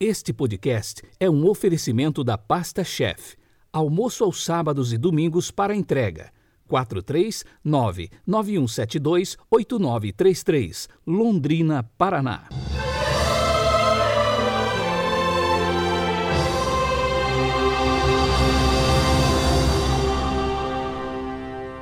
Este podcast é um oferecimento da Pasta Chef. Almoço aos sábados e domingos para entrega. 439-9172-8933, Londrina, Paraná.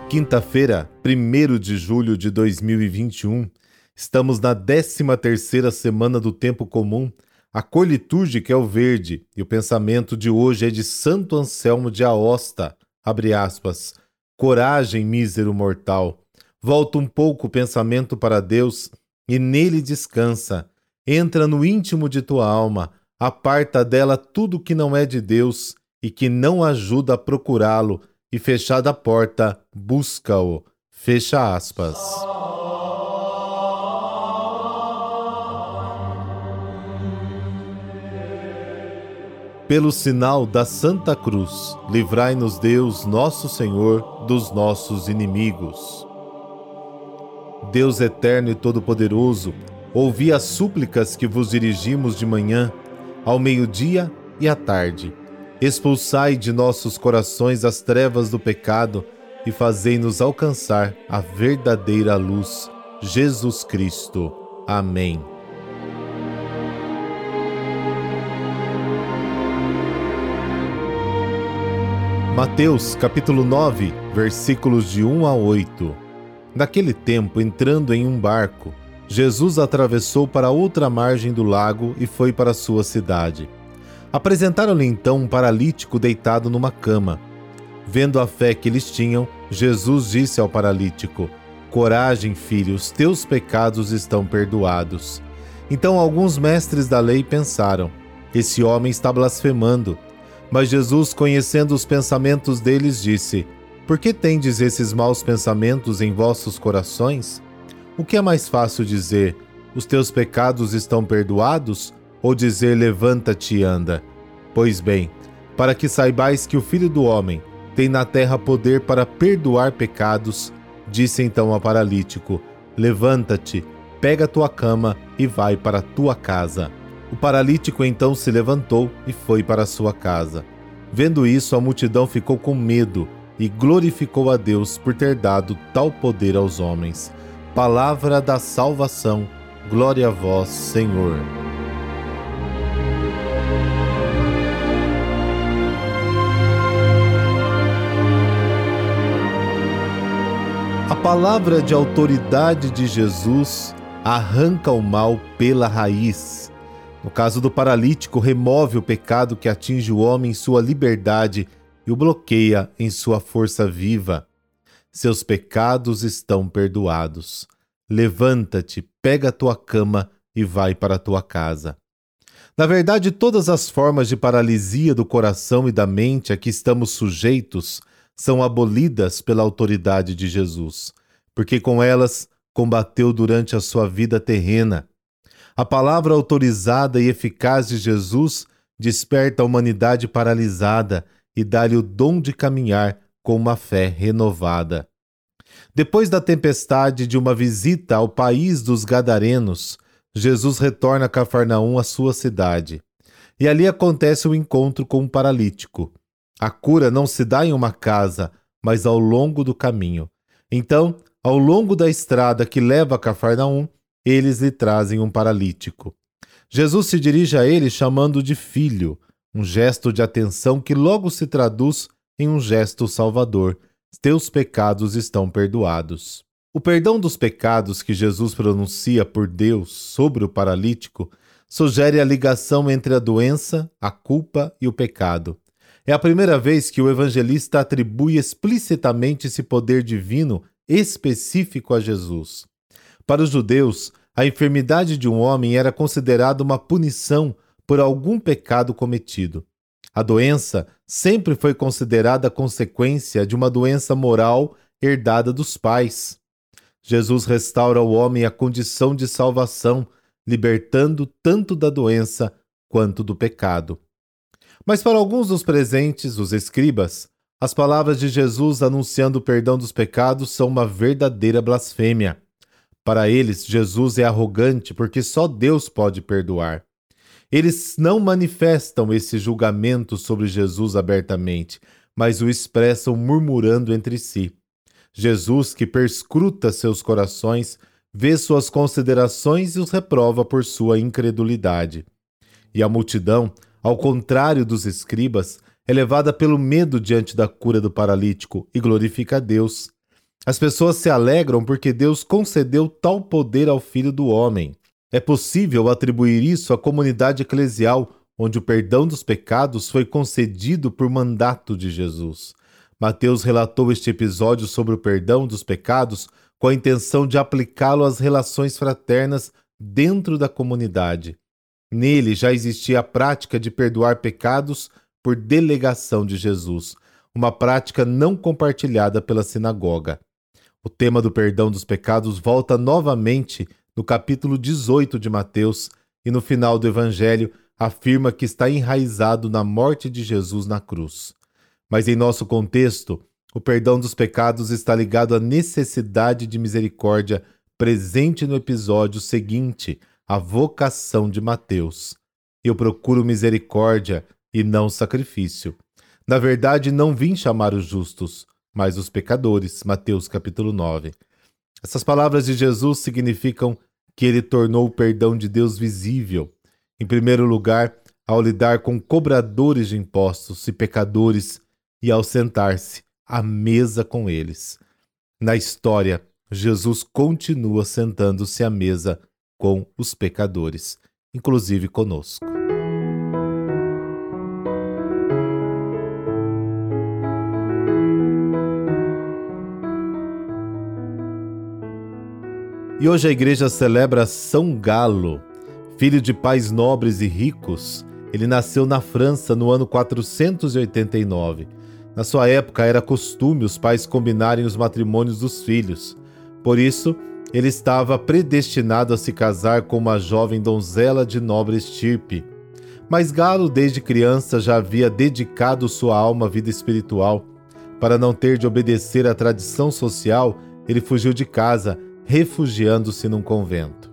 Quinta-feira, 1 de julho de 2021, estamos na 13ª semana do tempo comum. A cor litúrgica é o verde e o pensamento de hoje é de Santo Anselmo de Aosta, abre aspas, coragem, mísero mortal. Volta um pouco o pensamento para Deus e nele descansa. Entra no íntimo de tua alma, aparta dela tudo que não é de Deus e que não ajuda a procurá-lo e fechada a porta, busca-o. Fecha aspas. Pelo sinal da Santa Cruz, livrai-nos Deus, nosso Senhor, dos nossos inimigos. Deus eterno e todo-poderoso, ouvi as súplicas que vos dirigimos de manhã, ao meio-dia e à tarde Expulsai de nossos corações as trevas do pecado e fazei-nos alcançar a verdadeira luz, Jesus Cristo. Amém. Mateus capítulo 9, versículos de 1 a 8. Naquele tempo, entrando em um barco, Jesus atravessou para outra margem do lago e foi para sua cidade. Apresentaram-lhe então um paralítico deitado numa cama. Vendo a fé que eles tinham, Jesus disse ao paralítico: Coragem, filho, os teus pecados estão perdoados. Então alguns mestres da lei pensaram: Esse homem está blasfemando. Mas Jesus, conhecendo os pensamentos deles, disse: Por que tendes esses maus pensamentos em vossos corações? O que é mais fácil dizer: Os teus pecados estão perdoados? ou dizer levanta-te e anda. Pois bem, para que saibais que o Filho do Homem tem na terra poder para perdoar pecados, disse então ao paralítico: Levanta-te, pega tua cama e vai para tua casa. O paralítico então se levantou e foi para sua casa. Vendo isso, a multidão ficou com medo e glorificou a Deus por ter dado tal poder aos homens. Palavra da salvação. Glória a vós, Senhor. A palavra de autoridade de Jesus arranca o mal pela raiz. No caso do paralítico, remove o pecado que atinge o homem em sua liberdade e o bloqueia em sua força viva. Seus pecados estão perdoados. Levanta-te, pega a tua cama e vai para a tua casa. Na verdade, todas as formas de paralisia do coração e da mente a que estamos sujeitos são abolidas pela autoridade de Jesus, porque com elas combateu durante a sua vida terrena. A palavra autorizada e eficaz de Jesus desperta a humanidade paralisada e dá-lhe o dom de caminhar com uma fé renovada. Depois da tempestade de uma visita ao país dos Gadarenos, Jesus retorna a Cafarnaum, a sua cidade. E ali acontece o um encontro com um paralítico. A cura não se dá em uma casa, mas ao longo do caminho. Então, ao longo da estrada que leva a Cafarnaum, eles lhe trazem um paralítico. Jesus se dirige a ele chamando de filho, um gesto de atenção que logo se traduz em um gesto salvador. Teus pecados estão perdoados. O perdão dos pecados que Jesus pronuncia por Deus sobre o paralítico sugere a ligação entre a doença, a culpa e o pecado. É a primeira vez que o evangelista atribui explicitamente esse poder divino específico a Jesus. Para os judeus, a enfermidade de um homem era considerada uma punição por algum pecado cometido. A doença sempre foi considerada consequência de uma doença moral herdada dos pais. Jesus restaura ao homem a condição de salvação, libertando tanto da doença quanto do pecado. Mas para alguns dos presentes, os escribas, as palavras de Jesus anunciando o perdão dos pecados são uma verdadeira blasfêmia. Para eles, Jesus é arrogante porque só Deus pode perdoar. Eles não manifestam esse julgamento sobre Jesus abertamente, mas o expressam murmurando entre si. Jesus, que perscruta seus corações, vê suas considerações e os reprova por sua incredulidade. E a multidão, ao contrário dos escribas, é levada pelo medo diante da cura do paralítico e glorifica a Deus. As pessoas se alegram porque Deus concedeu tal poder ao Filho do Homem. É possível atribuir isso à comunidade eclesial, onde o perdão dos pecados foi concedido por mandato de Jesus. Mateus relatou este episódio sobre o perdão dos pecados com a intenção de aplicá-lo às relações fraternas dentro da comunidade. Nele já existia a prática de perdoar pecados por delegação de Jesus, uma prática não compartilhada pela sinagoga. O tema do perdão dos pecados volta novamente no capítulo 18 de Mateus e no final do Evangelho afirma que está enraizado na morte de Jesus na cruz. Mas em nosso contexto, o perdão dos pecados está ligado à necessidade de misericórdia presente no episódio seguinte, a vocação de Mateus. Eu procuro misericórdia e não sacrifício. Na verdade, não vim chamar os justos, mas os pecadores. Mateus capítulo 9. Essas palavras de Jesus significam que ele tornou o perdão de Deus visível. Em primeiro lugar, ao lidar com cobradores de impostos e pecadores e ao sentar-se à mesa com eles. Na história, Jesus continua sentando-se à mesa com os pecadores, inclusive conosco. E hoje a igreja celebra São Galo, filho de pais nobres e ricos. Ele nasceu na França no ano 489. Na sua época era costume os pais combinarem os matrimônios dos filhos. Por isso, ele estava predestinado a se casar com uma jovem donzela de nobre estirpe. Mas Galo, desde criança, já havia dedicado sua alma à vida espiritual. Para não ter de obedecer à tradição social, ele fugiu de casa refugiando-se num convento.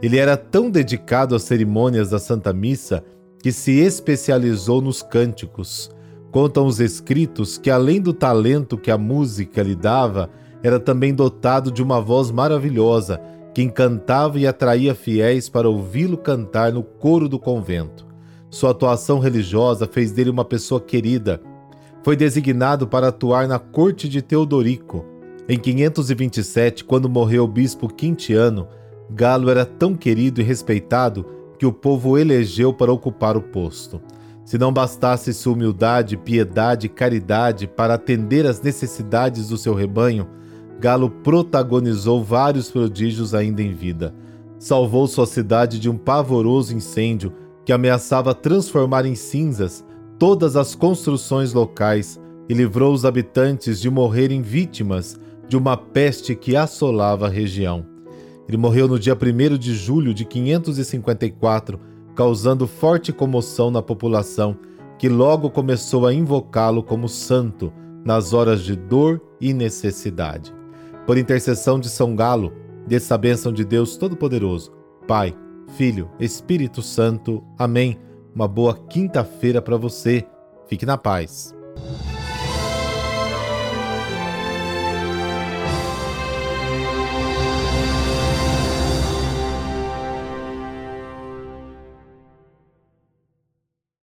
Ele era tão dedicado às cerimônias da Santa Missa que se especializou nos cânticos. Contam os escritos que, além do talento que a música lhe dava, era também dotado de uma voz maravilhosa que encantava e atraía fiéis para ouvi-lo cantar no coro do convento. Sua atuação religiosa fez dele uma pessoa querida. Foi designado para atuar na corte de Teodorico, em 527, quando morreu o bispo Quintiano, Galo era tão querido e respeitado que o povo o elegeu para ocupar o posto. Se não bastasse sua humildade, piedade e caridade para atender às necessidades do seu rebanho, Galo protagonizou vários prodígios ainda em vida. Salvou sua cidade de um pavoroso incêndio que ameaçava transformar em cinzas todas as construções locais e livrou os habitantes de morrerem vítimas de uma peste que assolava a região. Ele morreu no dia 1 de julho de 554, causando forte comoção na população, que logo começou a invocá-lo como santo nas horas de dor e necessidade. Por intercessão de São Galo, dessa bênção de Deus Todo-Poderoso, Pai, Filho, Espírito Santo. Amém. Uma boa quinta-feira para você. Fique na paz.